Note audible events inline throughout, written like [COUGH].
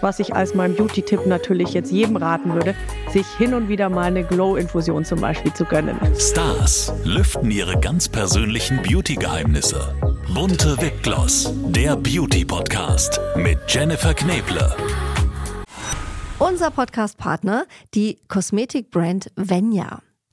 was ich als mein Beauty-Tipp natürlich jetzt jedem raten würde, sich hin und wieder mal eine Glow-Infusion zum Beispiel zu gönnen. Stars lüften ihre ganz persönlichen Beauty-Geheimnisse. Bunte Wipgloss, der Beauty-Podcast mit Jennifer Kneble. Unser Podcast-Partner, die Kosmetikbrand Venya.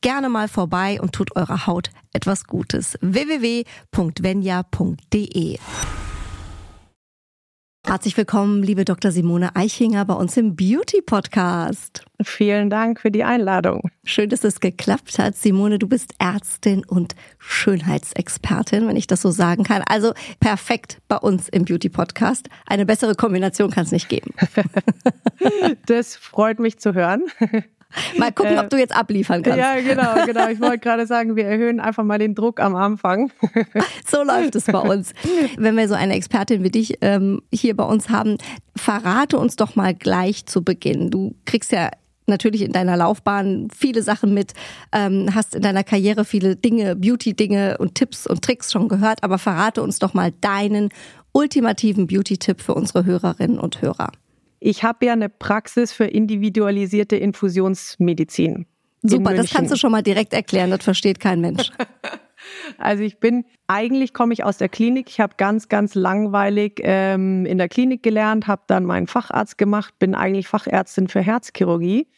gerne mal vorbei und tut eurer Haut etwas Gutes. www.venya.de Herzlich willkommen, liebe Dr. Simone Eichinger, bei uns im Beauty Podcast. Vielen Dank für die Einladung. Schön, dass es geklappt hat. Simone, du bist Ärztin und Schönheitsexpertin, wenn ich das so sagen kann. Also perfekt bei uns im Beauty Podcast. Eine bessere Kombination kann es nicht geben. [LAUGHS] das freut mich zu hören. Mal gucken, ob du jetzt abliefern kannst. Ja, genau, genau. Ich wollte gerade sagen, wir erhöhen einfach mal den Druck am Anfang. [LAUGHS] So läuft es bei uns. Wenn wir so eine Expertin wie dich ähm, hier bei uns haben, verrate uns doch mal gleich zu Beginn. Du kriegst ja natürlich in deiner Laufbahn viele Sachen mit, ähm, hast in deiner Karriere viele Dinge, Beauty-Dinge und Tipps und Tricks schon gehört, aber verrate uns doch mal deinen ultimativen Beauty-Tipp für unsere Hörerinnen und Hörer. Ich habe ja eine Praxis für individualisierte Infusionsmedizin. Super, das kannst du schon mal direkt erklären, das versteht kein Mensch. [LAUGHS] Also ich bin, eigentlich komme ich aus der Klinik. Ich habe ganz, ganz langweilig ähm, in der Klinik gelernt, habe dann meinen Facharzt gemacht, bin eigentlich Fachärztin für Herzchirurgie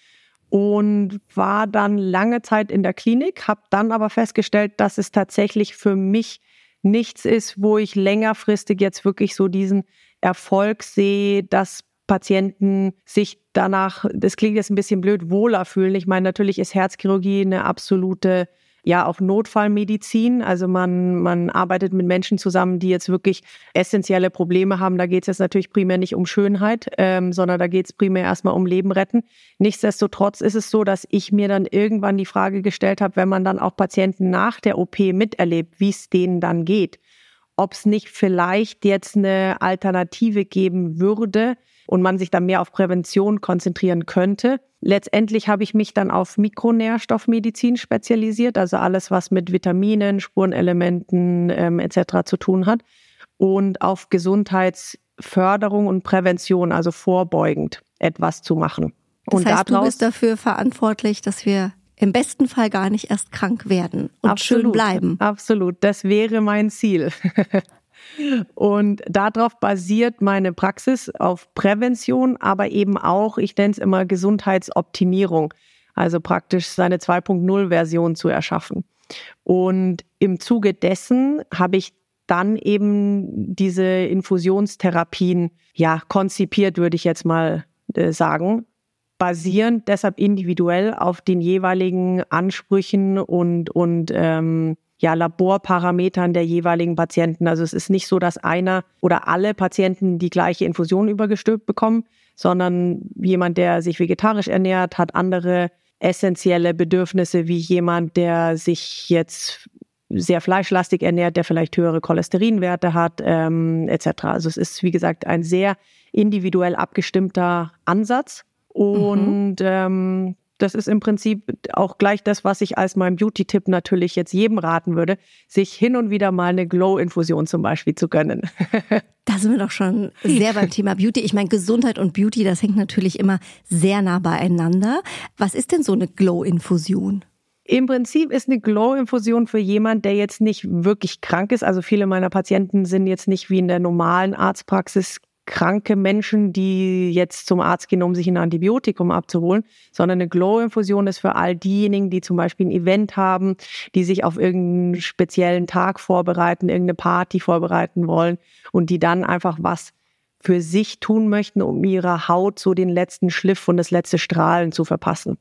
und war dann lange Zeit in der Klinik, habe dann aber festgestellt, dass es tatsächlich für mich nichts ist, wo ich längerfristig jetzt wirklich so diesen Erfolg sehe, dass Patienten sich danach, das klingt jetzt ein bisschen blöd, wohler fühlen. Ich meine, natürlich ist Herzchirurgie eine absolute ja auch Notfallmedizin. Also man, man arbeitet mit Menschen zusammen, die jetzt wirklich essentielle Probleme haben. Da geht es jetzt natürlich primär nicht um Schönheit, ähm, sondern da geht es primär erstmal um Leben retten. Nichtsdestotrotz ist es so, dass ich mir dann irgendwann die Frage gestellt habe, wenn man dann auch Patienten nach der OP miterlebt, wie es denen dann geht, ob es nicht vielleicht jetzt eine Alternative geben würde, und man sich dann mehr auf Prävention konzentrieren könnte. Letztendlich habe ich mich dann auf Mikronährstoffmedizin spezialisiert, also alles, was mit Vitaminen, Spurenelementen ähm, etc. zu tun hat und auf Gesundheitsförderung und Prävention, also vorbeugend etwas zu machen. Das und heißt, du bist dafür verantwortlich, dass wir im besten Fall gar nicht erst krank werden und absolut, schön bleiben. Absolut, das wäre mein Ziel. [LAUGHS] Und darauf basiert meine Praxis auf Prävention, aber eben auch, ich nenne es immer Gesundheitsoptimierung, also praktisch seine 2.0-Version zu erschaffen. Und im Zuge dessen habe ich dann eben diese Infusionstherapien ja konzipiert, würde ich jetzt mal äh, sagen, basierend deshalb individuell auf den jeweiligen Ansprüchen und und ähm, ja, Laborparametern der jeweiligen Patienten. Also es ist nicht so, dass einer oder alle Patienten die gleiche Infusion übergestülpt bekommen, sondern jemand, der sich vegetarisch ernährt, hat andere essentielle Bedürfnisse wie jemand, der sich jetzt sehr fleischlastig ernährt, der vielleicht höhere Cholesterinwerte hat, ähm, etc. Also es ist, wie gesagt, ein sehr individuell abgestimmter Ansatz. Mhm. Und mhm. ähm, das ist im Prinzip auch gleich das, was ich als mein Beauty-Tipp natürlich jetzt jedem raten würde, sich hin und wieder mal eine Glow-Infusion zum Beispiel zu gönnen. [LAUGHS] Da sind wir doch schon sehr beim Thema Beauty. Ich meine, Gesundheit und Beauty, das hängt natürlich immer sehr nah beieinander. Was ist denn so eine Glow-Infusion? Im Prinzip ist eine Glow-Infusion für jemand, der jetzt nicht wirklich krank ist. Also viele meiner Patienten sind jetzt nicht wie in der normalen Arztpraxis kranke Menschen, die jetzt zum Arzt gehen, um sich ein Antibiotikum abzuholen, sondern eine Glow-Infusion ist für all diejenigen, die zum Beispiel ein Event haben, die sich auf irgendeinen speziellen Tag vorbereiten, irgendeine Party vorbereiten wollen und die dann einfach was für sich tun möchten, um ihrer Haut so den letzten Schliff und das letzte Strahlen zu verpassen.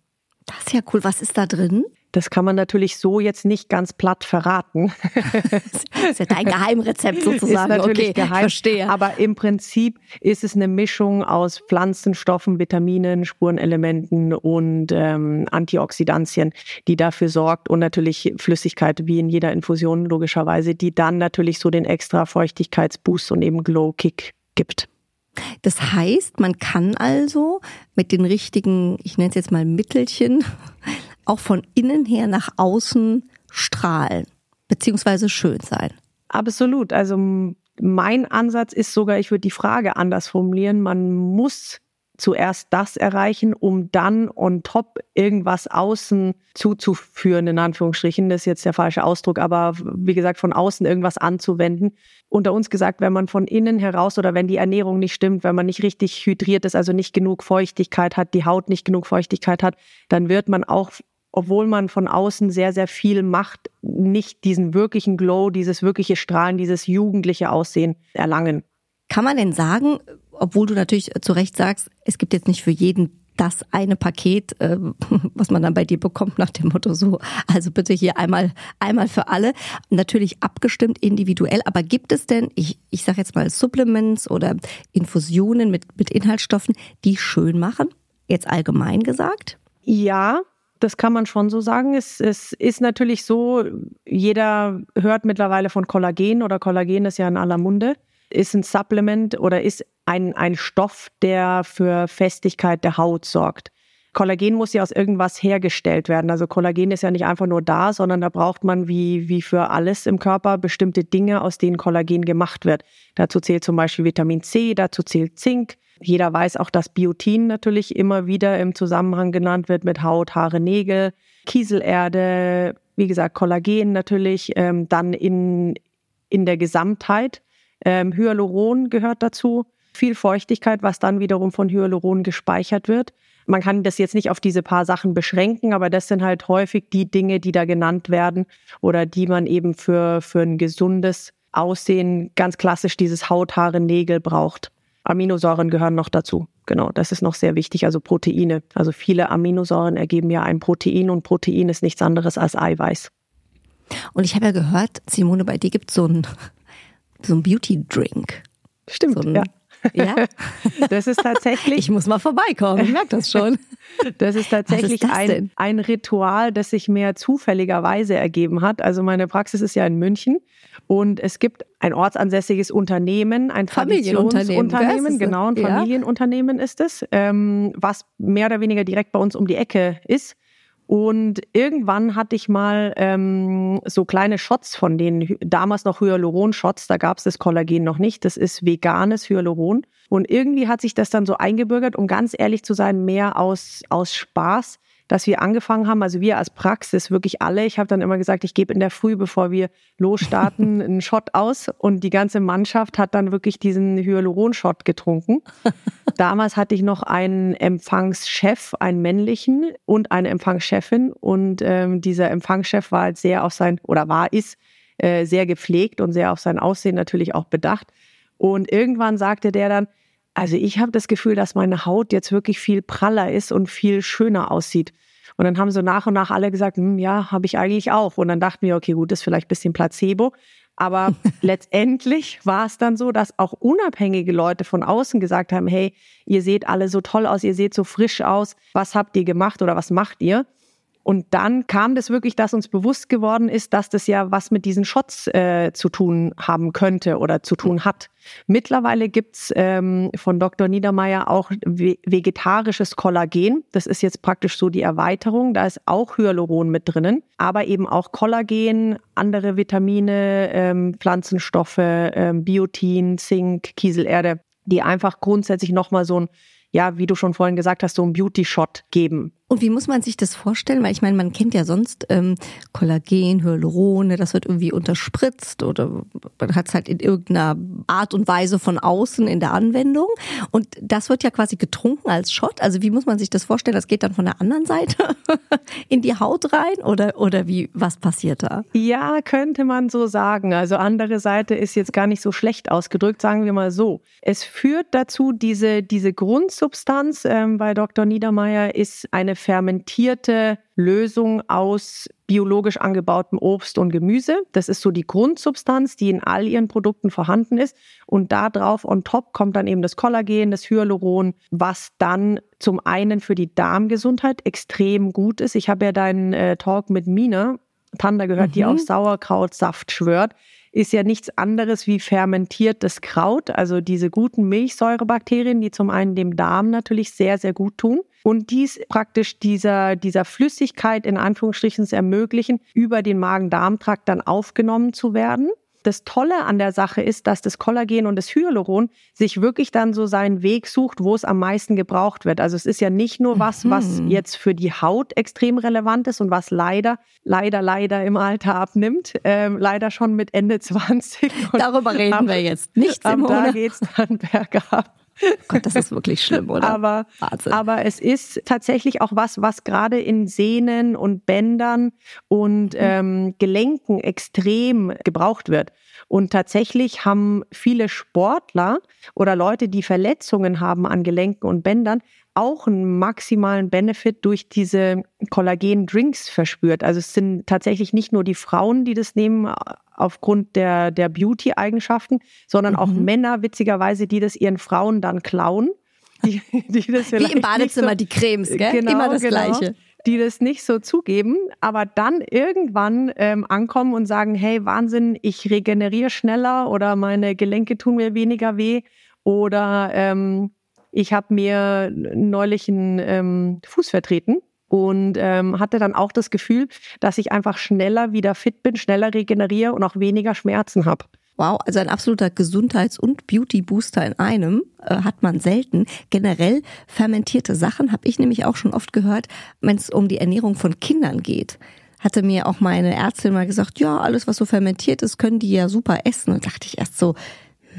Das ist ja cool. Was ist da drin? Das kann man natürlich so jetzt nicht ganz platt verraten. das [LAUGHS] ist ja dein Geheimrezept sozusagen. Ist natürlich okay, geheim, verstehe. Aber im Prinzip ist es eine Mischung aus Pflanzenstoffen, Vitaminen, Spurenelementen und ähm, Antioxidantien, die dafür sorgt und natürlich Flüssigkeit wie in jeder Infusion logischerweise, die dann natürlich so den extra Feuchtigkeitsboost und eben Glow-Kick gibt. Das heißt, man kann also mit den richtigen, ich nenne es jetzt mal Mittelchen, [LAUGHS] auch von innen her nach außen strahlen, beziehungsweise schön sein. Absolut. Also mein Ansatz ist sogar, ich würde die Frage anders formulieren. Man muss zuerst das erreichen, um dann on top irgendwas außen zuzuführen, in Anführungsstrichen. Das ist jetzt der falsche Ausdruck, aber wie gesagt, von außen irgendwas anzuwenden. Unter uns gesagt, wenn man von innen heraus oder wenn die Ernährung nicht stimmt, wenn man nicht richtig hydriert ist, also nicht genug Feuchtigkeit hat, die Haut nicht genug Feuchtigkeit hat, dann wird man auch obwohl man von außen sehr, sehr viel macht, nicht diesen wirklichen Glow, dieses wirkliche Strahlen, dieses jugendliche Aussehen erlangen. Kann man denn sagen, obwohl du natürlich zu Recht sagst, es gibt jetzt nicht für jeden das eine Paket, äh, [LAUGHS] was man dann bei dir bekommt nach dem Motto so, also bitte hier einmal einmal für alle, natürlich abgestimmt individuell, aber gibt es denn, ich ich sage jetzt mal Supplements oder Infusionen mit mit Inhaltsstoffen, die schön machen, jetzt allgemein gesagt? Ja, das kann man schon so sagen. Es, es ist natürlich so, jeder hört mittlerweile von Kollagen oder Kollagen ist ja in aller Munde, ist ein Supplement oder ist ein, ein Stoff, der für Festigkeit der Haut sorgt. Kollagen muss ja aus irgendwas hergestellt werden. Also Kollagen ist ja nicht einfach nur da, sondern da braucht man wie, wie für alles im Körper bestimmte Dinge, aus denen Kollagen gemacht wird. Dazu zählt zum Beispiel Vitamin C, dazu zählt Zink, jeder weiß auch, dass Biotin natürlich immer wieder im Zusammenhang genannt wird mit Haut, Haare, Nägel, Kieselerde, wie gesagt, Kollagen natürlich, ähm, dann in, in der Gesamtheit. Ähm, Hyaluron gehört dazu, viel Feuchtigkeit, was dann wiederum von Hyaluron gespeichert wird. Man kann das jetzt nicht auf diese paar Sachen beschränken, aber das sind halt häufig die Dinge, die da genannt werden oder die man eben für, für ein gesundes Aussehen, ganz klassisch dieses Haut, Haare, Nägel braucht. Aminosäuren gehören noch dazu. Genau, das ist noch sehr wichtig. Also Proteine. Also viele Aminosäuren ergeben ja ein Protein und Protein ist nichts anderes als Eiweiß. Und ich habe ja gehört, Simone, bei dir gibt es so ein, so ein Beauty-Drink. Stimmt, so ein, ja. Ja, [LAUGHS] das ist tatsächlich. Ich muss mal vorbeikommen, ich merke das schon. [LAUGHS] Das ist tatsächlich ist das ein, ein Ritual, das sich mehr zufälligerweise ergeben hat. Also meine Praxis ist ja in München und es gibt ein ortsansässiges Unternehmen, ein Familienunternehmen, genau, ein Familienunternehmen ist es, ähm, was mehr oder weniger direkt bei uns um die Ecke ist. Und irgendwann hatte ich mal ähm, so kleine Shots von denen, damals noch Hyaluron-Shots, da gab es das Kollagen noch nicht. Das ist veganes Hyaluron. Und irgendwie hat sich das dann so eingebürgert, um ganz ehrlich zu sein, mehr aus, aus Spaß dass wir angefangen haben, also wir als Praxis, wirklich alle, ich habe dann immer gesagt, ich gebe in der Früh, bevor wir losstarten, [LAUGHS] einen Shot aus und die ganze Mannschaft hat dann wirklich diesen Hyaluron-Shot getrunken. [LAUGHS] Damals hatte ich noch einen Empfangschef, einen männlichen und eine Empfangschefin und ähm, dieser Empfangschef war halt sehr auf sein, oder war, ist äh, sehr gepflegt und sehr auf sein Aussehen natürlich auch bedacht. Und irgendwann sagte der dann, also ich habe das Gefühl, dass meine Haut jetzt wirklich viel praller ist und viel schöner aussieht. Und dann haben so nach und nach alle gesagt, hm, ja, habe ich eigentlich auch. Und dann dachten wir, okay, gut, das ist vielleicht ein bisschen Placebo. Aber [LAUGHS] letztendlich war es dann so, dass auch unabhängige Leute von außen gesagt haben, hey, ihr seht alle so toll aus, ihr seht so frisch aus, was habt ihr gemacht oder was macht ihr? Und dann kam das wirklich, dass uns bewusst geworden ist, dass das ja was mit diesen Shots äh, zu tun haben könnte oder zu tun hat. Mittlerweile gibt's ähm, von Dr. Niedermeyer auch vegetarisches Kollagen. Das ist jetzt praktisch so die Erweiterung. Da ist auch Hyaluron mit drinnen, aber eben auch Kollagen, andere Vitamine, ähm, Pflanzenstoffe, ähm, Biotin, Zink, Kieselerde, die einfach grundsätzlich nochmal so ein ja, wie du schon vorhin gesagt hast, so ein Beauty-Shot geben. Und wie muss man sich das vorstellen? Weil ich meine, man kennt ja sonst ähm, Kollagen, Hyalurone, das wird irgendwie unterspritzt oder man hat es halt in irgendeiner Art und Weise von außen in der Anwendung. Und das wird ja quasi getrunken als Shot. Also wie muss man sich das vorstellen? Das geht dann von der anderen Seite [LAUGHS] in die Haut rein oder, oder wie, was passiert da? Ja, könnte man so sagen. Also andere Seite ist jetzt gar nicht so schlecht ausgedrückt, sagen wir mal so. Es führt dazu, diese, diese Grundsubstanz ähm, bei Dr. Niedermeyer ist eine fermentierte Lösung aus biologisch angebautem Obst und Gemüse. Das ist so die Grundsubstanz, die in all ihren Produkten vorhanden ist. Und da drauf on top kommt dann eben das Kollagen, das Hyaluron, was dann zum einen für die Darmgesundheit extrem gut ist. Ich habe ja deinen äh, Talk mit Mina Panda gehört, mhm. die auf Sauerkrautsaft schwört ist ja nichts anderes wie fermentiertes Kraut, also diese guten Milchsäurebakterien, die zum einen dem Darm natürlich sehr, sehr gut tun und dies praktisch dieser, dieser Flüssigkeit in Anführungsstrichen ermöglichen, über den Magen-Darm-Trakt dann aufgenommen zu werden. Das Tolle an der Sache ist, dass das Kollagen und das Hyaluron sich wirklich dann so seinen Weg sucht, wo es am meisten gebraucht wird. Also es ist ja nicht nur was, mhm. was jetzt für die Haut extrem relevant ist und was leider, leider, leider im Alter abnimmt. Ähm, leider schon mit Ende [LAUGHS] 20. Darüber reden ab, wir jetzt. Nichts im Da geht's dann [LAUGHS] bergab. Gott, das ist wirklich schlimm, oder? Aber, aber es ist tatsächlich auch was, was gerade in Sehnen und Bändern und mhm. ähm, Gelenken extrem gebraucht wird. Und tatsächlich haben viele Sportler oder Leute, die Verletzungen haben an Gelenken und Bändern, auch einen maximalen Benefit durch diese Kollagen-Drinks verspürt. Also es sind tatsächlich nicht nur die Frauen, die das nehmen äh, aufgrund der, der Beauty-Eigenschaften, sondern mhm. auch Männer, witzigerweise, die das ihren Frauen dann klauen. [LAUGHS] Die, die das Wie im Badezimmer so, die Cremes, gell? Genau, Immer das genau. Gleiche die das nicht so zugeben, aber dann irgendwann ähm, ankommen und sagen, hey, Wahnsinn, ich regeneriere schneller oder meine Gelenke tun mir weniger weh oder ähm, ich habe mir neulich einen ähm, Fuß vertreten und ähm, hatte dann auch das Gefühl, dass ich einfach schneller wieder fit bin, schneller regeneriere und auch weniger Schmerzen habe. Wow, also ein absoluter Gesundheits- und Beauty-Booster in einem äh, hat man selten. Generell fermentierte Sachen habe ich nämlich auch schon oft gehört, wenn es um die Ernährung von Kindern geht. Hatte mir auch meine Ärztin mal gesagt, ja, alles was so fermentiert ist, können die ja super essen. Und dachte ich erst so,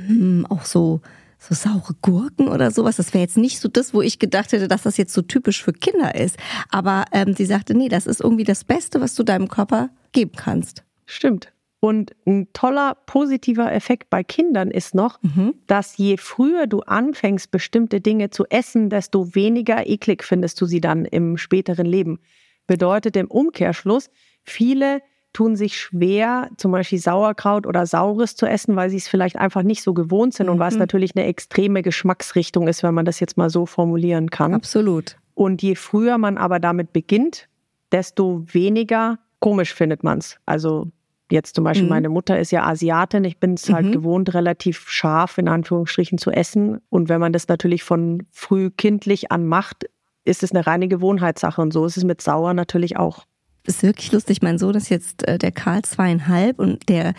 hm, auch so so saure Gurken oder sowas. Das wäre jetzt nicht so das, wo ich gedacht hätte, dass das jetzt so typisch für Kinder ist. Aber ähm, sie sagte, nee, das ist irgendwie das Beste, was du deinem Körper geben kannst. Stimmt. Und ein toller positiver Effekt bei Kindern ist noch, mhm. dass je früher du anfängst, bestimmte Dinge zu essen, desto weniger eklig findest du sie dann im späteren Leben. Bedeutet im Umkehrschluss, viele tun sich schwer, zum Beispiel Sauerkraut oder Saures zu essen, weil sie es vielleicht einfach nicht so gewohnt sind mhm. und weil es natürlich eine extreme Geschmacksrichtung ist, wenn man das jetzt mal so formulieren kann. Absolut. Und je früher man aber damit beginnt, desto weniger komisch findet man es. Also jetzt zum Beispiel, mhm. meine Mutter ist ja Asiatin, ich bin es halt mhm. gewohnt, relativ scharf in Anführungsstrichen zu essen. Und wenn man das natürlich von früh kindlich an macht, ist es eine reine Gewohnheitssache. Und so ist es mit Sauer natürlich auch ist wirklich lustig. Mein Sohn ist jetzt äh, der Karl zweieinhalb und der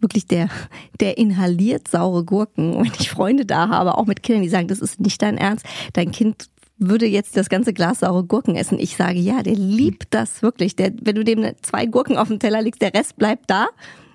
wirklich der, der inhaliert saure Gurken. Und wenn ich Freunde da habe, auch mit Kindern, die sagen, das ist nicht dein Ernst, dein Kind würde jetzt das ganze Glas saure Gurken essen. Ich sage, ja, der liebt das wirklich. Der, wenn du dem zwei Gurken auf den Teller legst, der Rest bleibt da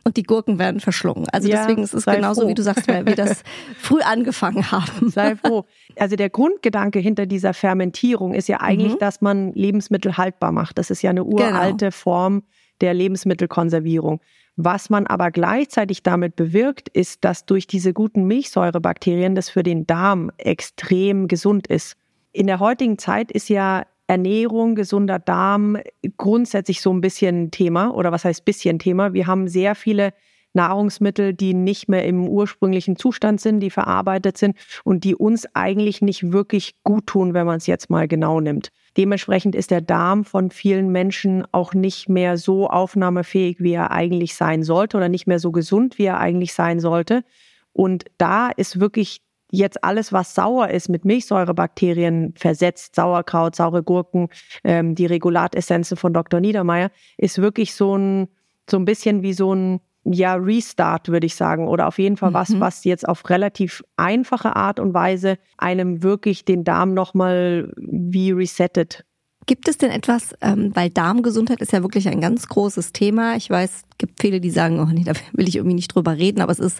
und die Gurken werden verschlungen. Also ja, deswegen ist es genauso, froh. wie du sagst, weil wir das [LAUGHS] früh angefangen haben. Sei froh. Also der Grundgedanke hinter dieser Fermentierung ist ja eigentlich, mhm. dass man Lebensmittel haltbar macht. Das ist ja eine uralte genau. Form der Lebensmittelkonservierung. Was man aber gleichzeitig damit bewirkt, ist, dass durch diese guten Milchsäurebakterien das für den Darm extrem gesund ist. In der heutigen Zeit ist ja Ernährung, gesunder Darm grundsätzlich so ein bisschen Thema oder was heißt bisschen Thema. Wir haben sehr viele Nahrungsmittel, die nicht mehr im ursprünglichen Zustand sind, die verarbeitet sind und die uns eigentlich nicht wirklich gut tun, wenn man es jetzt mal genau nimmt. Dementsprechend ist der Darm von vielen Menschen auch nicht mehr so aufnahmefähig, wie er eigentlich sein sollte oder nicht mehr so gesund, wie er eigentlich sein sollte. Und da ist wirklich jetzt alles, was sauer ist, mit Milchsäurebakterien versetzt, Sauerkraut, saure Gurken, ähm, die Regulatessenzen von Dr. Niedermeyer, ist wirklich so ein, so ein bisschen wie so ein ja, Restart, würde ich sagen. Oder auf jeden Fall mhm. was, was jetzt auf relativ einfache Art und Weise einem wirklich den Darm nochmal wie resettet. Gibt es denn etwas, ähm, weil Darmgesundheit ist ja wirklich ein ganz großes Thema. Ich weiß, es gibt viele, die sagen, oh nee, da will ich irgendwie nicht drüber reden, aber es ist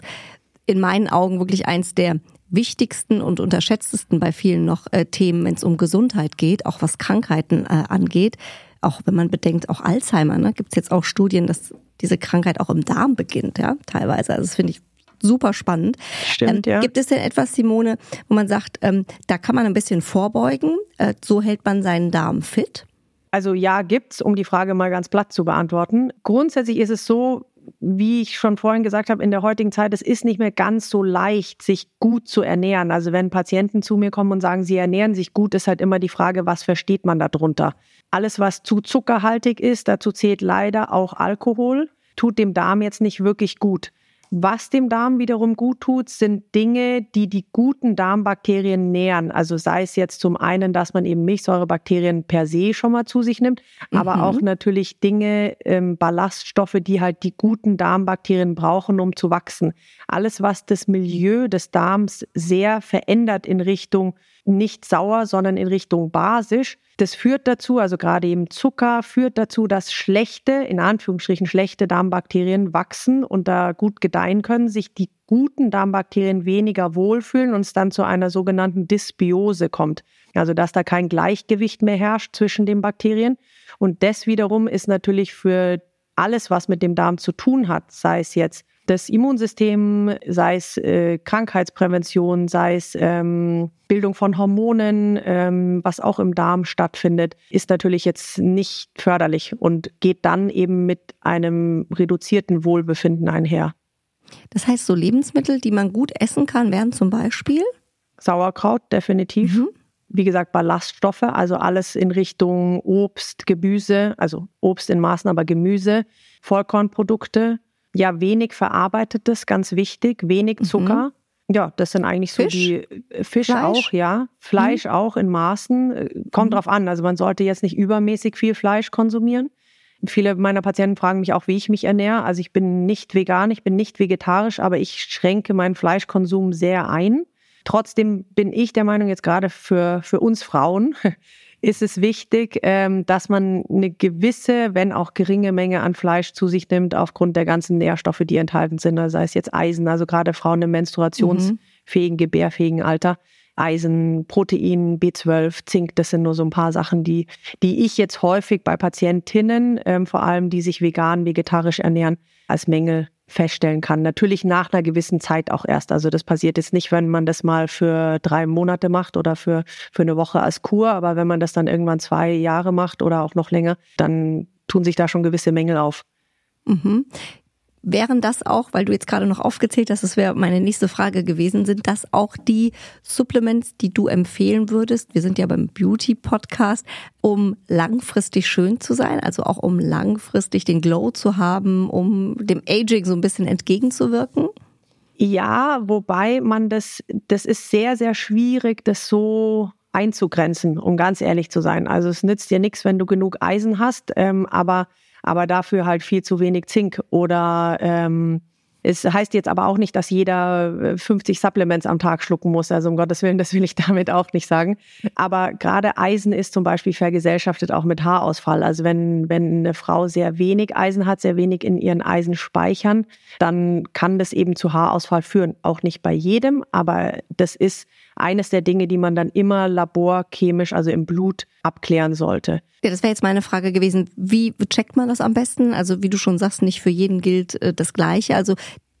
in meinen Augen wirklich eins der wichtigsten und unterschätztesten bei vielen noch äh, Themen, wenn es um Gesundheit geht, auch was Krankheiten äh, angeht. Auch wenn man bedenkt, auch Alzheimer, ne, gibt es jetzt auch Studien, dass diese Krankheit auch im Darm beginnt, ja, teilweise. Also das finde ich super spannend. Stimmt, ähm, ja. Gibt es denn etwas, Simone, wo man sagt, ähm, da kann man ein bisschen vorbeugen, äh, so hält man seinen Darm fit? Also ja, gibt's, um die Frage mal ganz platt zu beantworten. Grundsätzlich ist es so, wie ich schon vorhin gesagt habe, in der heutigen Zeit, es ist nicht mehr ganz so leicht, sich gut zu ernähren. Also wenn Patienten zu mir kommen und sagen, sie ernähren sich gut, ist halt immer die Frage, was versteht man darunter? Alles, was zu zuckerhaltig ist, dazu zählt leider auch Alkohol, tut dem Darm jetzt nicht wirklich gut. Was dem Darm wiederum gut tut, sind Dinge, die die guten Darmbakterien nähern. Also sei es jetzt zum einen, dass man eben Milchsäurebakterien per se schon mal zu sich nimmt, mhm. aber auch natürlich Dinge, ähm, Ballaststoffe, die halt die guten Darmbakterien brauchen, um zu wachsen. Alles, was das Milieu des Darms sehr verändert in Richtung nicht sauer, sondern in Richtung basisch. Das führt dazu, also gerade eben Zucker führt dazu, dass schlechte, in Anführungsstrichen schlechte Darmbakterien wachsen und da gut gedeihen können, sich die guten Darmbakterien weniger wohlfühlen und es dann zu einer sogenannten Dysbiose kommt. Also dass da kein Gleichgewicht mehr herrscht zwischen den Bakterien. Und das wiederum ist natürlich für alles, was mit dem Darm zu tun hat, sei es jetzt das Immunsystem, sei es äh, Krankheitsprävention, sei es ähm, Bildung von Hormonen, ähm, was auch im Darm stattfindet, ist natürlich jetzt nicht förderlich und geht dann eben mit einem reduzierten Wohlbefinden einher. Das heißt, so Lebensmittel, die man gut essen kann, wären zum Beispiel? Sauerkraut, definitiv. Mhm. Wie gesagt, Ballaststoffe, also alles in Richtung Obst, Gemüse, also Obst in Maßen, aber Gemüse, Vollkornprodukte, ja, wenig verarbeitetes, ganz wichtig, wenig mhm. Zucker. Mhm. Ja, das sind eigentlich Fisch? so die äh, Fisch Fleisch? auch, ja. Fleisch mhm. auch in Maßen. Äh, kommt mhm. drauf an. Also man sollte jetzt nicht übermäßig viel Fleisch konsumieren. Viele meiner Patienten fragen mich auch, wie ich mich ernähre. Also ich bin nicht vegan, ich bin nicht vegetarisch, aber ich schränke meinen Fleischkonsum sehr ein. Trotzdem bin ich der Meinung, jetzt gerade für, für uns Frauen, [LAUGHS] ist es wichtig, ähm, dass man eine gewisse, wenn auch geringe Menge an Fleisch zu sich nimmt, aufgrund der ganzen Nährstoffe, die enthalten sind. Also sei es jetzt Eisen, also gerade Frauen im menstruationsfähigen, gebärfähigen Alter. Eisen, Protein, B12, Zink, das sind nur so ein paar Sachen, die, die ich jetzt häufig bei Patientinnen, ähm, vor allem die sich vegan, vegetarisch ernähren, als Mängel feststellen kann. Natürlich nach einer gewissen Zeit auch erst. Also das passiert jetzt nicht, wenn man das mal für drei Monate macht oder für, für eine Woche als Kur, aber wenn man das dann irgendwann zwei Jahre macht oder auch noch länger, dann tun sich da schon gewisse Mängel auf. Mhm. Wären das auch, weil du jetzt gerade noch aufgezählt hast, das wäre meine nächste Frage gewesen, sind das auch die Supplements, die du empfehlen würdest? Wir sind ja beim Beauty Podcast, um langfristig schön zu sein, also auch um langfristig den Glow zu haben, um dem Aging so ein bisschen entgegenzuwirken? Ja, wobei man das, das ist sehr, sehr schwierig, das so einzugrenzen, um ganz ehrlich zu sein. Also es nützt dir nichts, wenn du genug Eisen hast, ähm, aber aber dafür halt viel zu wenig Zink oder ähm, es heißt jetzt aber auch nicht, dass jeder 50 äh, Supplements am Tag schlucken muss. Also um Gottes Willen, das will ich [LAUGHS] damit auch nicht sagen. Aber gerade Eisen ist zum Beispiel vergesellschaftet auch mit Haarausfall. Also wenn, wenn eine Frau sehr wenig Eisen hat, sehr wenig in ihren Eisenspeichern, dann kann das eben zu Haarausfall führen. Auch nicht bei jedem, aber das ist eines der Dinge, die man dann immer laborchemisch, also im Blut, abklären sollte. Ja, das wäre jetzt meine Frage gewesen. Wie checkt man das am besten? Also wie du schon sagst, nicht für jeden gilt äh, das Gleiche. Also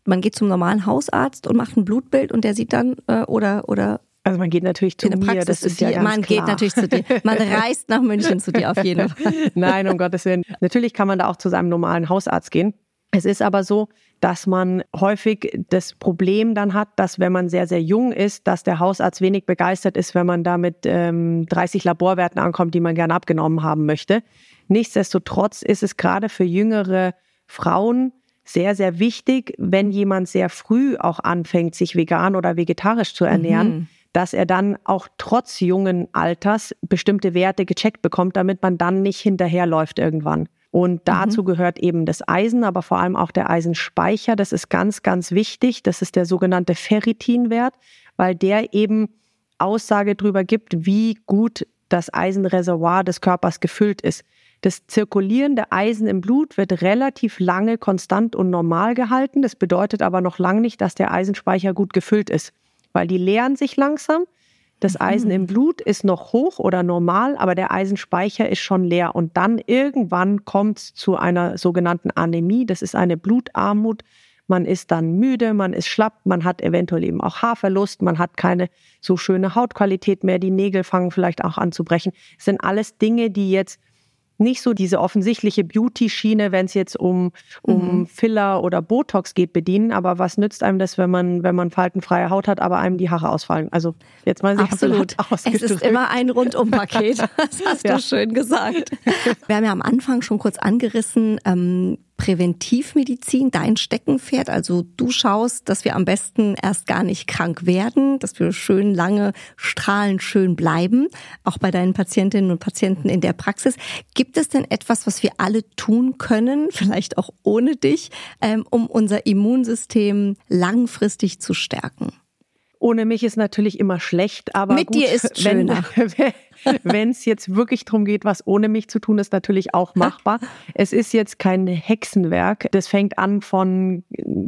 man geht zum normalen Hausarzt und macht ein Blutbild und der sieht dann äh, oder oder also man geht natürlich zu mir, das ist ja ganz Man klar. geht natürlich zu dir. Man [LAUGHS] reist nach München zu dir auf jeden Fall. Nein, um Gottes Willen. Natürlich kann man da auch zu seinem normalen Hausarzt gehen. Es ist aber so, dass man häufig das Problem dann hat, dass wenn man sehr, sehr jung ist, dass der Hausarzt wenig begeistert ist, wenn man da mit ähm, 30 Laborwerten ankommt, die man gerne abgenommen haben möchte. Nichtsdestotrotz ist es gerade für jüngere Frauen sehr, sehr wichtig, wenn jemand sehr früh auch anfängt, sich vegan oder vegetarisch zu ernähren, mhm. dass er dann auch trotz jungen Alters bestimmte Werte gecheckt bekommt, damit man dann nicht hinterherläuft irgendwann. Und dazu mhm. gehört eben das Eisen, aber vor allem auch der Eisenspeicher. Das ist ganz, ganz wichtig. Das ist der sogenannte Ferritinwert, weil der eben Aussage darüber gibt, wie gut das Eisenreservoir des Körpers gefüllt ist. Das zirkulierende Eisen im Blut wird relativ lange konstant und normal gehalten. Das bedeutet aber noch lange nicht, dass der Eisenspeicher gut gefüllt ist, weil die leeren sich langsam. Das Eisen im Blut ist noch hoch oder normal, aber der Eisenspeicher ist schon leer. Und dann irgendwann kommt es zu einer sogenannten Anämie. Das ist eine Blutarmut. Man ist dann müde, man ist schlapp, man hat eventuell eben auch Haarverlust, man hat keine so schöne Hautqualität mehr, die Nägel fangen vielleicht auch an zu brechen. Das sind alles Dinge, die jetzt nicht so diese offensichtliche Beauty-Schiene, wenn es jetzt um, um mhm. Filler oder Botox geht, bedienen. Aber was nützt einem das, wenn man, wenn man faltenfreie Haut hat, aber einem die Haare ausfallen? Also jetzt mal sich Absolut. [LAUGHS] Es ist immer ein Rundumpaket. [LAUGHS] Das hast ja. du schön gesagt. [LAUGHS] Wir haben ja am Anfang schon kurz angerissen, ähm, Präventivmedizin dein Steckenpferd. Also du schaust, dass wir am besten erst gar nicht krank werden, dass wir schön lange strahlend schön bleiben, auch bei deinen Patientinnen und Patienten in der Praxis. Gibt es denn etwas, was wir alle tun können, vielleicht auch ohne dich, ähm, um unser Immunsystem langfristig zu stärken? Ohne mich ist natürlich immer schlecht, aber mit gut, dir ist schöner. [LAUGHS] Wenn, wenn es jetzt wirklich darum geht, was ohne mich zu tun ist, natürlich auch machbar. Es ist jetzt kein Hexenwerk. Das fängt an von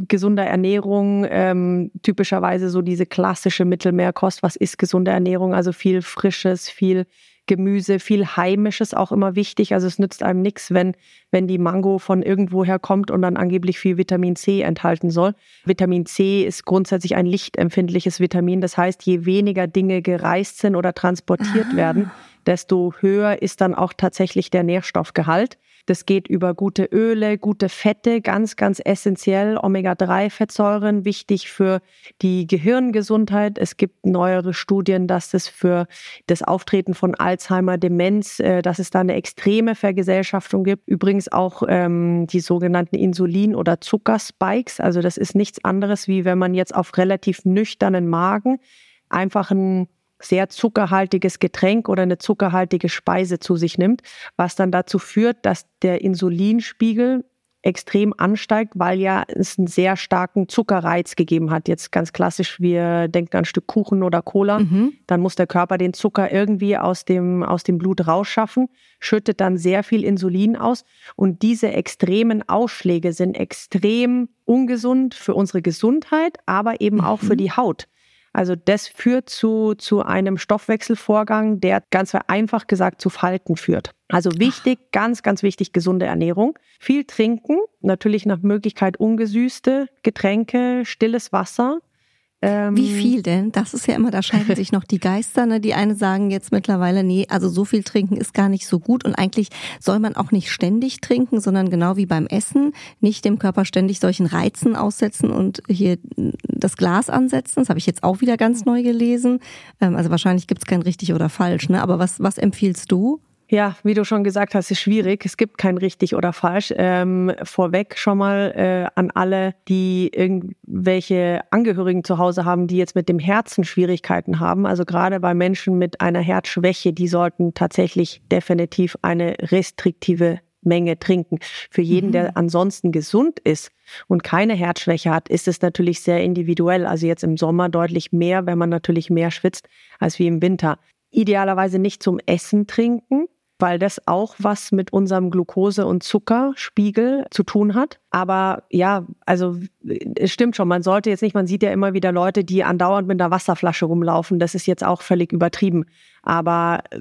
gesunder Ernährung, ähm, typischerweise so diese klassische Mittelmeerkost. Was ist gesunde Ernährung? Also viel Frisches, viel Gemüse, viel Heimisches auch immer wichtig. Also es nützt einem nichts, wenn, wenn die Mango von irgendwoher kommt und dann angeblich viel Vitamin C enthalten soll. Vitamin C ist grundsätzlich ein lichtempfindliches Vitamin. Das heißt, je weniger Dinge gereist sind oder transportiert ah. werden, desto höher ist dann auch tatsächlich der Nährstoffgehalt. Das geht über gute Öle, gute Fette, ganz, ganz essentiell. Omega-3-Fettsäuren, wichtig für die Gehirngesundheit. Es gibt neuere Studien, dass es für das Auftreten von Alzheimer, Demenz, äh, dass es da eine extreme Vergesellschaftung gibt. Übrigens auch ähm, die sogenannten Insulin- oder Zuckerspikes. Also das ist nichts anderes, wie wenn man jetzt auf relativ nüchternen Magen einfach ein sehr zuckerhaltiges Getränk oder eine zuckerhaltige Speise zu sich nimmt, was dann dazu führt, dass der Insulinspiegel extrem ansteigt, weil ja es einen sehr starken Zuckerreiz gegeben hat. Jetzt ganz klassisch, wir denken an ein Stück Kuchen oder Cola, mhm. dann muss der Körper den Zucker irgendwie aus dem, aus dem Blut rausschaffen, schüttet dann sehr viel Insulin aus und diese extremen Ausschläge sind extrem ungesund für unsere Gesundheit, aber eben auch für mhm. die Haut. Also das führt zu, zu einem Stoffwechselvorgang, der ganz einfach gesagt zu Falten führt. Also wichtig, Ach. ganz, ganz wichtig, gesunde Ernährung. Viel trinken, natürlich nach Möglichkeit ungesüßte Getränke, stilles Wasser. Ähm, Wie viel denn? Das ist ja immer, da scheiden [LAUGHS] sich noch die Geister. Ne? Die eine sagen jetzt mittlerweile, nee, also so viel trinken ist gar nicht so gut und eigentlich soll man auch nicht ständig trinken, sondern genau wie beim Essen nicht dem Körper ständig solchen Reizen aussetzen und hier das Glas ansetzen. Das habe ich jetzt auch wieder ganz neu gelesen. Ähm, also wahrscheinlich gibt es kein richtig oder falsch. Ne? Aber was, was empfiehlst du? Ja, wie du schon gesagt hast, ist schwierig. Es gibt kein richtig oder falsch. Ähm, vorweg schon mal äh, an alle, die irgendwelche Angehörigen zu Hause haben, die jetzt mit dem Herzen Schwierigkeiten haben. Also gerade bei Menschen mit einer Herzschwäche, die sollten tatsächlich definitiv eine restriktive Menge trinken. Für jeden, mhm. der ansonsten gesund ist und keine Herzschwäche hat, ist es natürlich sehr individuell. Also jetzt im Sommer deutlich mehr, wenn man natürlich mehr schwitzt als wie im Winter. Idealerweise nicht zum Essen trinken, weil das auch was mit unserem Glucose- und Zuckerspiegel zu tun hat. Aber ja, also es stimmt schon, man sollte jetzt nicht, man sieht ja immer wieder Leute, die andauernd mit einer Wasserflasche rumlaufen. Das ist jetzt auch völlig übertrieben. Aber äh,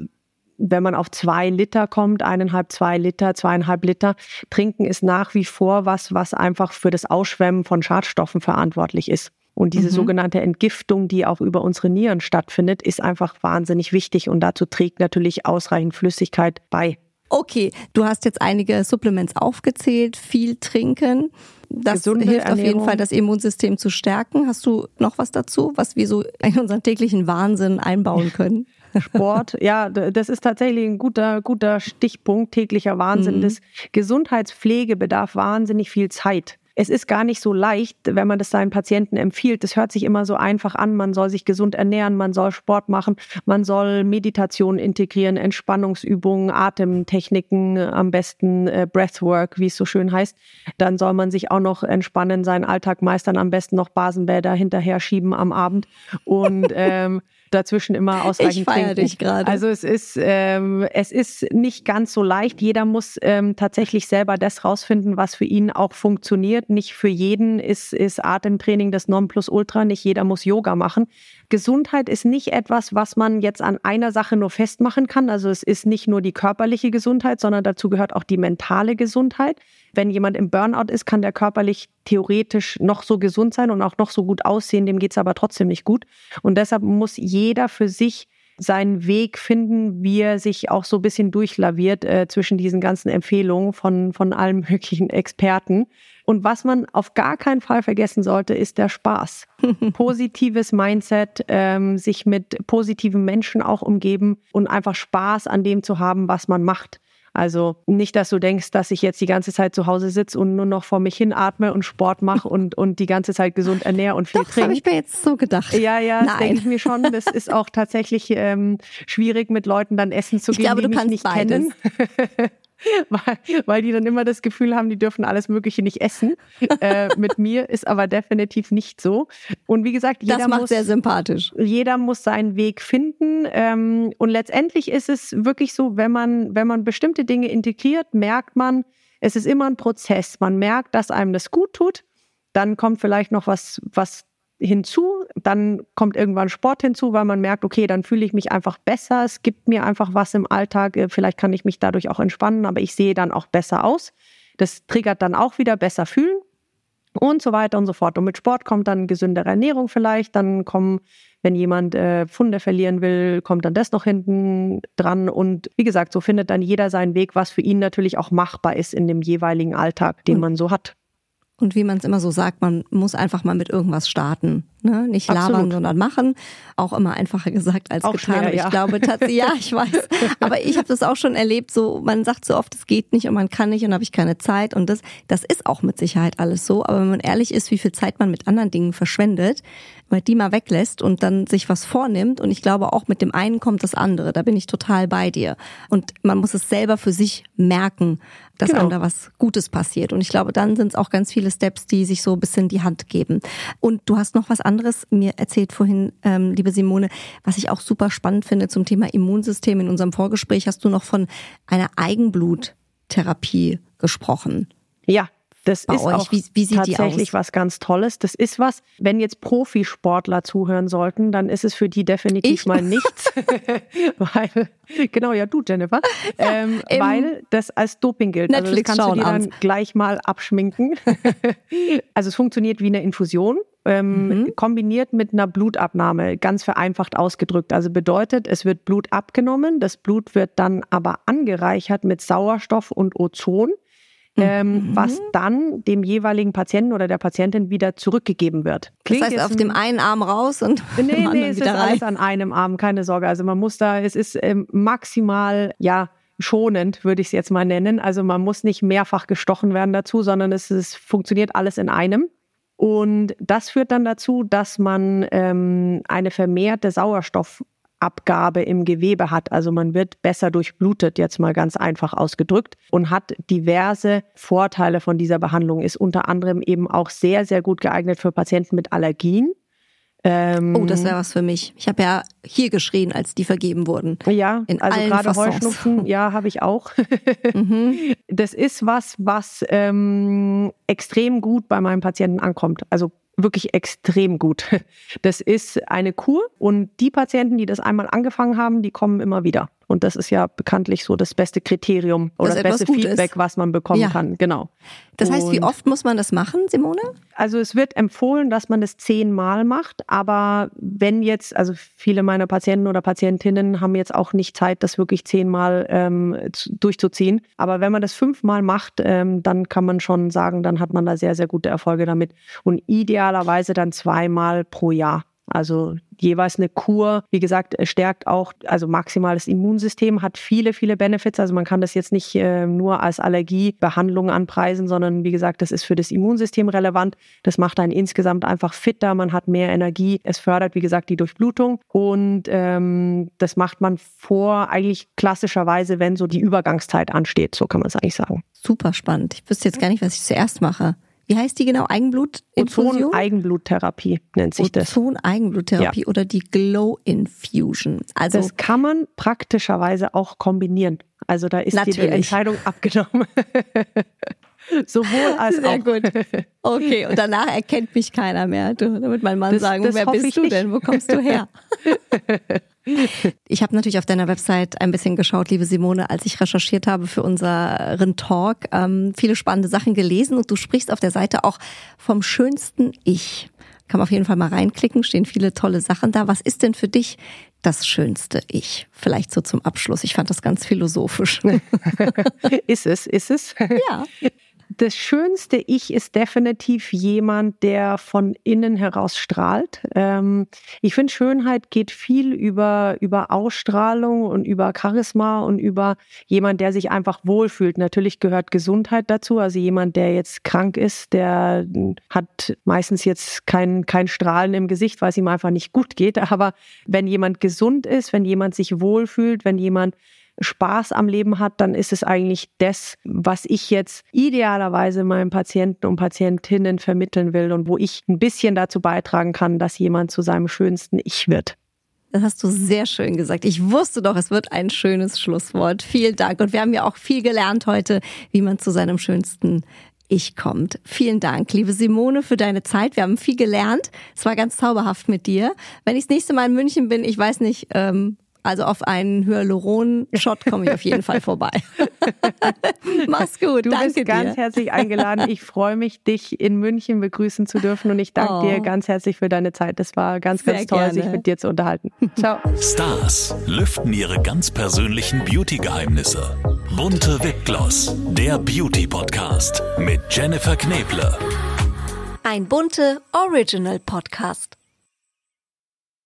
wenn man auf zwei Liter kommt, eineinhalb, zwei Liter, zweieinhalb Liter, trinken ist nach wie vor was, was einfach für das Ausschwemmen von Schadstoffen verantwortlich ist. Und diese mhm. sogenannte Entgiftung, die auch über unsere Nieren stattfindet, ist einfach wahnsinnig wichtig und dazu trägt natürlich ausreichend Flüssigkeit bei. Okay, du hast jetzt einige Supplements aufgezählt, viel trinken. Das Gesunde hilft Ernährung. auf jeden Fall, das Immunsystem zu stärken. Hast du noch was dazu, was wir so in unseren täglichen Wahnsinn einbauen können? [LAUGHS] Sport, ja, das ist tatsächlich ein guter, guter Stichpunkt, täglicher Wahnsinn. Mhm. Das Gesundheitspflege bedarf wahnsinnig viel Zeit es ist gar nicht so leicht, wenn man das seinen Patienten empfiehlt. Das hört sich immer so einfach an. Man soll sich gesund ernähren, man soll Sport machen, man soll Meditation integrieren, Entspannungsübungen, Atemtechniken, am besten äh, Breathwork, wie es so schön heißt. Dann soll man sich auch noch entspannen, seinen Alltag meistern, am besten noch Basenbäder hinterher schieben am Abend. Und ähm, dazwischen immer ausreichend ich feier trinken. dich gerade. Also es ist, ähm, es ist nicht ganz so leicht. Jeder muss ähm, tatsächlich selber das rausfinden, was für ihn auch funktioniert. Nicht für jeden ist, ist Atemtraining das Nonplusultra. Nicht jeder muss Yoga machen. Gesundheit ist nicht etwas, was man jetzt an einer Sache nur festmachen kann. Also es ist nicht nur die körperliche Gesundheit, sondern dazu gehört auch die mentale Gesundheit. Wenn jemand im Burnout ist, kann der körperlich theoretisch noch so gesund sein und auch noch so gut aussehen, dem geht es aber trotzdem nicht gut. Und deshalb muss jeder für sich seinen Weg finden, wie er sich auch so ein bisschen durchlaviert äh, zwischen diesen ganzen Empfehlungen von, von allen [LAUGHS] möglichen Experten. Und was man auf gar keinen Fall vergessen sollte, ist der Spaß. [LAUGHS] Positives Mindset, ähm, sich mit positiven Menschen auch umgeben und einfach Spaß an dem zu haben, was man macht. Also nicht, dass du denkst, dass ich jetzt die ganze Zeit zu Hause sitze und nur noch vor mich hin atme und Sport mache und, und die ganze Zeit gesund ernähre und viel Doch, trinke. habe ich mir jetzt so gedacht. Ja, ja, das Nein. denke ich mir schon. Das ist auch tatsächlich ähm, schwierig, mit Leuten dann essen zu Ich gehen, glaube, die du mich kannst nicht beides. kennen. [LAUGHS] [LAUGHS] weil, weil die dann immer das Gefühl haben, die dürfen alles Mögliche nicht essen. Äh, mit [LAUGHS] mir ist aber definitiv nicht so. Und wie gesagt, jeder Das macht muss sehr sympathisch. jeder muss seinen Weg finden. Ähm, und letztendlich ist es wirklich so, wenn man, wenn man bestimmte Dinge integriert, merkt man, es ist immer ein Prozess. Man merkt, dass einem das gut tut. Dann kommt vielleicht noch was, was hinzu. Dann kommt irgendwann Sport hinzu, weil man merkt, okay, dann fühle ich mich einfach besser. Es gibt mir einfach was im Alltag. Äh, Vielleicht kann ich mich dadurch auch entspannen, aber ich sehe dann auch besser aus. Das triggert dann auch wieder besser fühlen und so weiter und so fort. Und mit Sport kommt dann gesündere Ernährung vielleicht, dann kommen, wenn jemand äh, Pfunde verlieren will, kommt dann das noch hinten dran. Und wie gesagt, so findet dann jeder seinen Weg, was für ihn natürlich auch machbar ist in dem jeweiligen Alltag, den man so hat. Und wie man es immer so sagt, man muss einfach mal mit irgendwas starten. Ne? Nicht labern, Absolut. sondern machen. Auch immer einfacher gesagt als Auch getan. schwer, ich ja. glaube tatsächlich, [LAUGHS] ja, ich weiß. Aber ich habe das auch schon erlebt, so man sagt so oft, es geht nicht und man kann nicht und habe ich keine Zeit. Und das, das ist auch mit Sicherheit alles so. Aber wenn man ehrlich ist, wie viel Zeit man mit anderen Dingen verschwendet, weil die mal weglässt und dann sich was vornimmt. Und ich glaube, auch mit dem einen kommt das andere. Da bin ich total bei dir. Und man muss es selber für sich merken, dass Genau. einem da was Gutes passiert. Und ich glaube, dann sind es auch ganz viele Steps, die sich so ein bisschen die Hand geben. Und du hast noch was anderes mir erzählt vorhin, ähm, liebe Simone, was ich auch super spannend finde zum Thema Immunsystem. In unserem Vorgespräch hast du noch von einer Eigenbluttherapie gesprochen. Ja, das Bei ist euch, auch wie- wie tatsächlich was ganz Tolles. Das ist was, wenn jetzt Profisportler zuhören sollten, dann ist es für die definitiv Ich? mal nichts. [LAUGHS] [LAUGHS] weil, genau, ja, du, Jennifer. [LAUGHS] ähm, weil das als Doping gilt. Netflix also das kannst du dir dann abends. gleich mal abschminken. also es funktioniert wie eine Infusion. Ähm, Mhm. kombiniert mit einer Blutabnahme, ganz vereinfacht ausgedrückt. Also bedeutet, es wird Blut abgenommen, das Blut wird dann aber angereichert mit Sauerstoff und Ozon ähm, Mhm. was dann dem jeweiligen Patienten oder der Patientin wieder zurückgegeben wird. Das Klingt heißt, jetzt auf dem ein- einen Arm raus und Nee, [LAUGHS] nee, es ist wieder rein. alles an einem Arm, keine Sorge. Also man muss da, es ist ähm, maximal, ja, schonend, würde ich es jetzt mal nennen. Also man muss nicht mehrfach gestochen werden dazu, sondern es ist, funktioniert alles in einem. Und das führt dann dazu, dass man ähm, eine vermehrte Sauerstoffabgabe im Gewebe hat. Also man wird besser durchblutet, jetzt mal ganz einfach ausgedrückt, und hat diverse Vorteile von dieser Behandlung. Ist unter anderem eben auch sehr, sehr gut geeignet für Patienten mit Allergien. Ähm, Oh, das wäre was für mich. Ich habe ja hier geschrien, als die vergeben wurden. ja, In also gerade. Heuschnupfen, [LAUGHS] ja, habe ich auch. Mhm. Das ist was, was ähm, extrem gut bei meinen Patienten ankommt. Also wirklich extrem gut. [LAUGHS] Das ist eine Kur und die Patienten, die das einmal angefangen haben, die kommen immer wieder. Und das ist ja bekanntlich so das beste Kriterium oder das beste gut ist. Feedback, was man bekommen Ja. kann. Genau. Das heißt, wie Und- oft muss man das machen, Simone? also es wird empfohlen, dass man das zehnmal macht, aber wenn jetzt, also viele meiner Patienten oder Patientinnen haben jetzt auch nicht Zeit, das wirklich zehnmal ähm, zu- durchzuziehen. Aber wenn man das fünfmal macht, ähm, dann kann man schon sagen, dann hat man da sehr, sehr gute Erfolge damit. Und idealerweise dann zweimal pro Jahr. Also jeweils eine Kur, wie gesagt, es stärkt auch, also maximal das Immunsystem, hat viele, viele Benefits. Also man kann das jetzt nicht äh, nur als Allergiebehandlung anpreisen, sondern wie gesagt, das ist für das Immunsystem relevant. Das macht einen insgesamt einfach fitter, man hat mehr Energie. Es fördert, wie gesagt, die Durchblutung und ähm, das macht man vor eigentlich klassischerweise, wenn so die Übergangszeit ansteht. So kann man es eigentlich sagen. Super spannend. Ich wüsste jetzt gar nicht, was ich zuerst mache. Wie heißt die genau? Eigenblutinfusion? Ozon-Eigenbluttherapie nennt sich das. Ozon-Eigenbluttherapie ja. oder die Glow Infusion. Also das kann man praktischerweise auch kombinieren. Also da ist Natürlich. die Entscheidung abgenommen. [LAUGHS] Sowohl als Sehr auch. gut. [LAUGHS] Okay, und danach erkennt mich keiner mehr. Du, damit mein Mann das, sagen, das wer bist du nicht. denn? Wo kommst du her? [LAUGHS] [LAUGHS] Ich habe natürlich auf deiner Website ein bisschen geschaut, liebe Simone, als ich recherchiert habe für unseren Talk. Ähm, viele spannende Sachen gelesen und du sprichst auf der Seite auch vom schönsten Ich. Kann man auf jeden Fall mal reinklicken, stehen viele tolle Sachen da. Was ist denn für dich das schönste Ich? Vielleicht so zum Abschluss. Ich fand das ganz philosophisch. [LAUGHS] ist es, ist es? Ja das schönste Ich ist definitiv jemand, der von innen heraus strahlt. Ähm, ich finde, Schönheit geht viel über, über Ausstrahlung und über Charisma und über jemand, der sich einfach wohlfühlt. Natürlich gehört Gesundheit dazu. Also jemand, der jetzt krank ist, der hat meistens jetzt kein, kein Strahlen im Gesicht, weil es ihm einfach nicht gut geht. [LAUGHS] Aber wenn jemand gesund ist, wenn jemand sich wohlfühlt, wenn jemand Spaß am Leben hat, dann ist es eigentlich das, was ich jetzt idealerweise meinen Patienten und Patientinnen vermitteln will und wo ich ein bisschen dazu beitragen kann, dass jemand zu seinem schönsten Ich wird. Das hast du sehr schön gesagt. Ich wusste doch, es wird ein schönes Schlusswort. Vielen Dank. Und wir haben ja auch viel gelernt heute, wie man zu seinem schönsten ich kommt. Vielen Dank, liebe Simone, für deine Zeit. Wir haben viel gelernt. Es war ganz zauberhaft mit dir. Wenn ich das nächste Mal in München bin, ich weiß nicht, ähm, also auf einen Hyaluron-Shot komme ich auf jeden Fall vorbei. [LAUGHS] Mach's gut. Du danke bist ganz dir. herzlich eingeladen. Ich freue mich, dich in München begrüßen zu dürfen und ich danke oh. dir ganz herzlich für deine Zeit. Das war ganz, Sehr ganz toll, gerne. sich mit dir zu unterhalten. Ciao. [LAUGHS] Stars lüften ihre ganz persönlichen Beauty-Geheimnisse. Bunte Wipgloss, der Beauty-Podcast mit Jennifer Kneble. Ein bunte Original-Podcast.